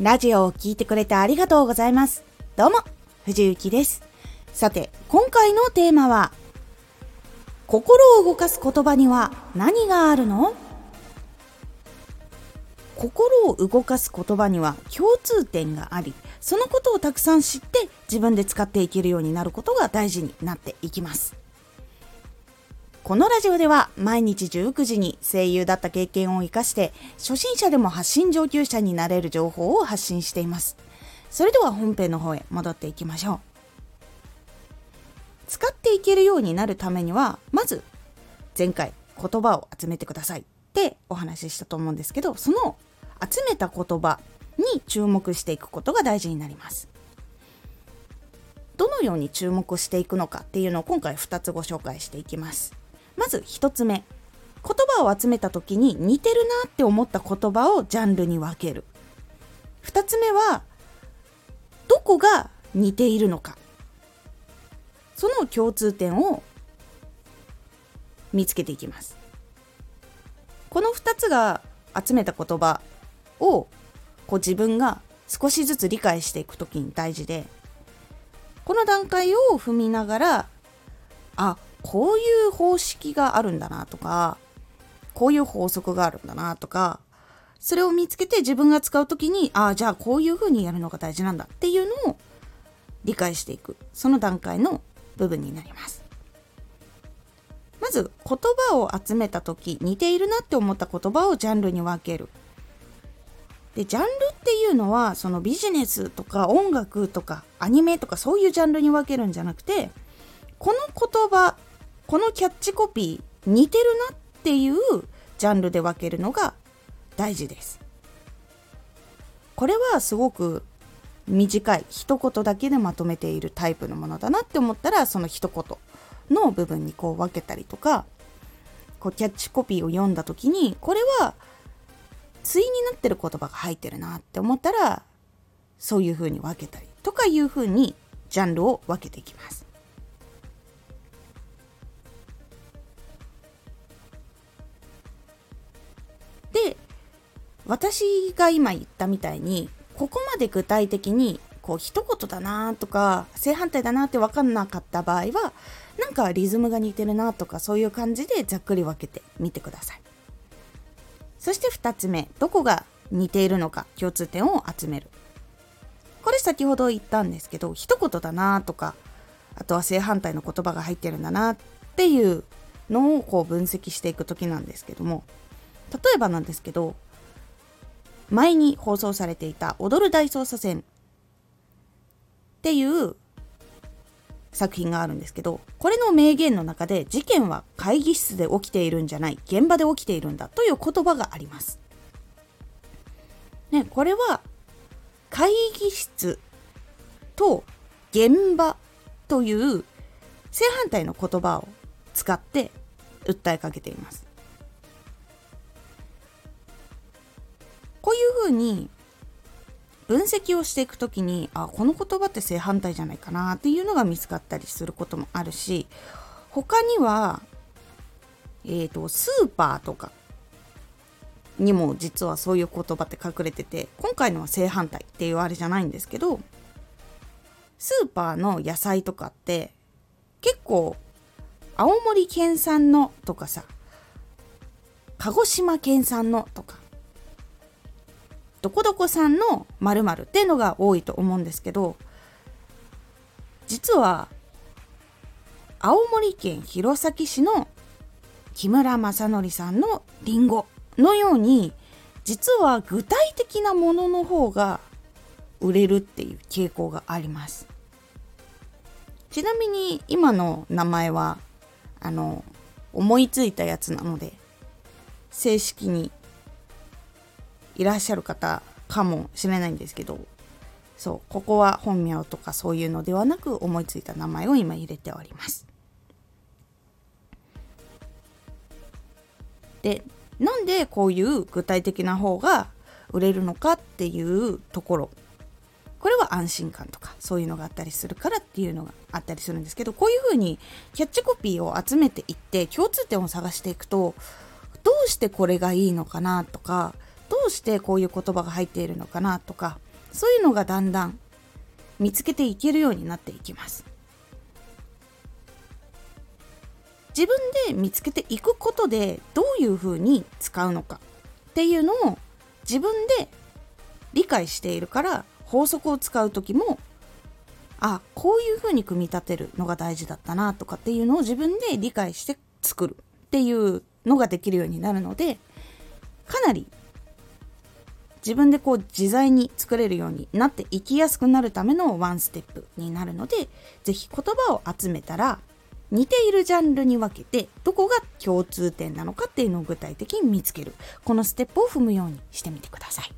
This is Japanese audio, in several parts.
ラジオを聴いてくれてありがとうございます。どうも、藤幸です。さて、今回のテーマは、心を動かす言葉には何があるの？心を動かす言葉には共通点があり、そのことをたくさん知って自分で使っていけるようになることが大事になっていきます。このラジオでは毎日19時に声優だった経験を活かして初心者でも発信上級者になれる情報を発信しています。それでは本編の方へ戻っていきましょう。使っていけるようになるためにはまず前回言葉を集めてくださいってお話ししたと思うんですけどその集めた言葉に注目していくことが大事になります。どのように注目していくのかっていうのを今回2つご紹介していきます。まず1つ目。言葉を集めた時に似てるなって思った言葉をジャンルに分ける。2つ目はどこが似ているのか。その共通点を見つけていきます。この2つが集めた言葉をこう自分が少しずつ理解していく時に大事でこの段階を踏みながらあこういう方式があるんだなとかこういう法則があるんだなとかそれを見つけて自分が使う時にああじゃあこういうふうにやるのが大事なんだっていうのを理解していく。その段階の部分になります。まず言葉を集めた時似ているなって思った言葉をジャンルに分ける。でジャンルっていうのはそのビジネスとか音楽とかアニメとかそういうジャンルに分けるんじゃなくてこの言葉このキャッチコピー似てるなっていうジャンルで分けるのが大事です。これはすごく短い一言だけでまとめているタイプのものだなって思ったらその一言の部分にこう分けたりとかこうキャッチコピーを読んだ時にこれは対になってる言葉が入ってるなって思ったらそういう風に分けたりとかいう風にジャンルを分けていきます。私が今言ったみたいにここまで具体的にこう一言だなとか正反対だなって分かんなかった場合はなんかリズムが似てるなとかそういう感じでざっくり分けてみてください。そして2つ目どこが似ているのか共通点を集める。これ先ほど言ったんですけど一言だなとかあとは正反対の言葉が入ってるんだなっていうのをこう分析していく時なんですけども例えばなんですけど前に放送されていた「踊る大捜査線」っていう作品があるんですけどこれの名言の中で事件は会議室で起きているんじゃない現場で起きているんだという言葉があります。ね、これは会議室と現場という正反対の言葉を使って訴えかけています。いうふうに分析をしていく時にあこの言葉って正反対じゃないかなっていうのが見つかったりすることもあるし他には、えーと、スーパーとかにも実はそういう言葉って隠れてて今回のは正反対っていうあれじゃないんですけどスーパーの野菜とかって結構青森県産のとかさ鹿児島県産のとかどこどこさんの〇〇っていうのが多いと思うんですけど実は青森県弘前市の木村正則さんのりんごのように実は具体的なものの方が売れるっていう傾向があります。ちなみに今の名前はあの思いついたやつなので正式にいらっしゃる方かもしれないんですけどそうここは本名とかそういうのではなく思いついた名前を今入れております。でなんでこういう具体的な方が売れるのかっていうところ。これは安心感とかそういうのがあったりするからっていうのがあったりするんですけどこういうふうにキャッチコピーを集めていって共通点を探していくとどうしてこれがいいのかなとかどうしてこういう言葉が入っているのかなとかそういうのがだんだん見つけていけるようになっていきます。自分で見つけていくことでどういうふうに使うのかっていうのを自分で理解しているから法則を使う時もあこういうふうに組み立てるのが大事だったなとかっていうのを自分で理解して作るっていうのができるようになるのでかなり自分でこう自在に作れるようになっていきやすくなるためのワンステップになるので是非言葉を集めたら似ているジャンルに分けてどこが共通点なのかっていうのを具体的に見つけるこのステップを踏むようにしてみてください。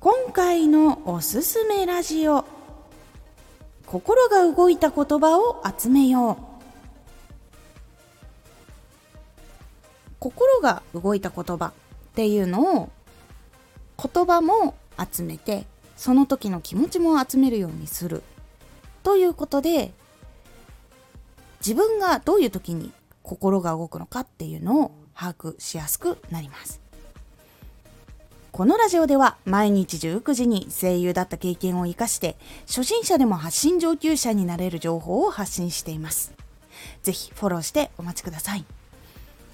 今回のおすすめラジオ心が動いた言葉を集めよう。心が動いた言葉。っていうのを言葉も集めてその時の気持ちも集めるようにするということで自分がどういう時に心が動くのかっていうのを把握しやすくなりますこのラジオでは毎日19時に声優だった経験を生かして初心者でも発信上級者になれる情報を発信しています。ぜひフォローしてお待ちください。